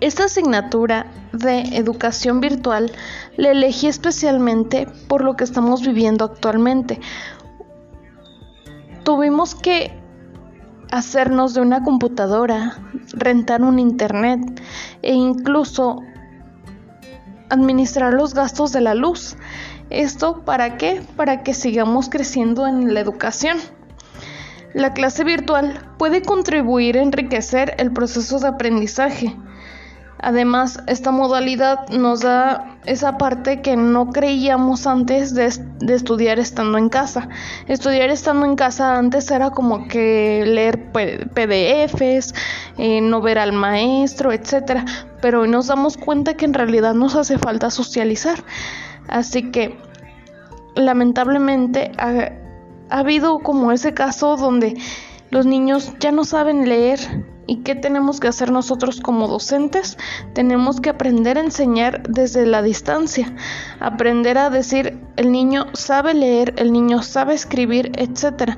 Esta asignatura de educación virtual la elegí especialmente por lo que estamos viviendo actualmente. Tuvimos que hacernos de una computadora, rentar un internet e incluso administrar los gastos de la luz. ¿Esto para qué? Para que sigamos creciendo en la educación. La clase virtual puede contribuir a enriquecer el proceso de aprendizaje. Además, esta modalidad nos da esa parte que no creíamos antes de, estudiar estando en casa. Estudiar estando en casa antes era como que leer PDFs, eh, no ver al maestro, etc. Pero hoy nos damos cuenta que en realidad nos hace falta socializar. Así que, lamentablemente, ha habido como ese caso donde los niños ya no saben leer ¿Y qué tenemos que hacer nosotros como docentes? Tenemos que aprender a enseñar desde la distancia, aprender a decir el niño sabe leer, el niño sabe escribir, etc.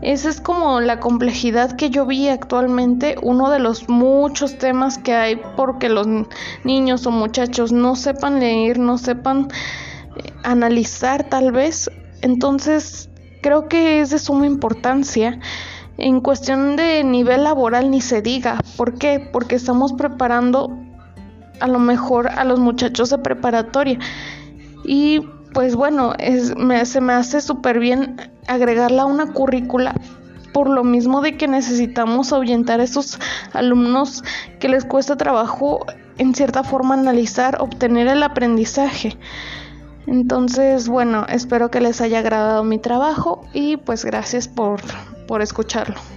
Esa es como la complejidad que yo vi actualmente, uno de los muchos temas que hay porque los niños o muchachos no sepan leer, no sepan eh, analizar tal vez. Entonces, creo que es de suma importancia. En cuestión de nivel laboral ni se diga. ¿Por qué? Porque estamos preparando a lo mejor a los muchachos de preparatoria. Y pues bueno, se me hace súper bien agregarla a una currícula por lo mismo de que necesitamos ahuyentar a esos alumnos que les cuesta trabajo en cierta forma analizar, obtener el aprendizaje. Entonces, bueno, espero que les haya agradado mi trabajo y pues gracias por, por escucharlo.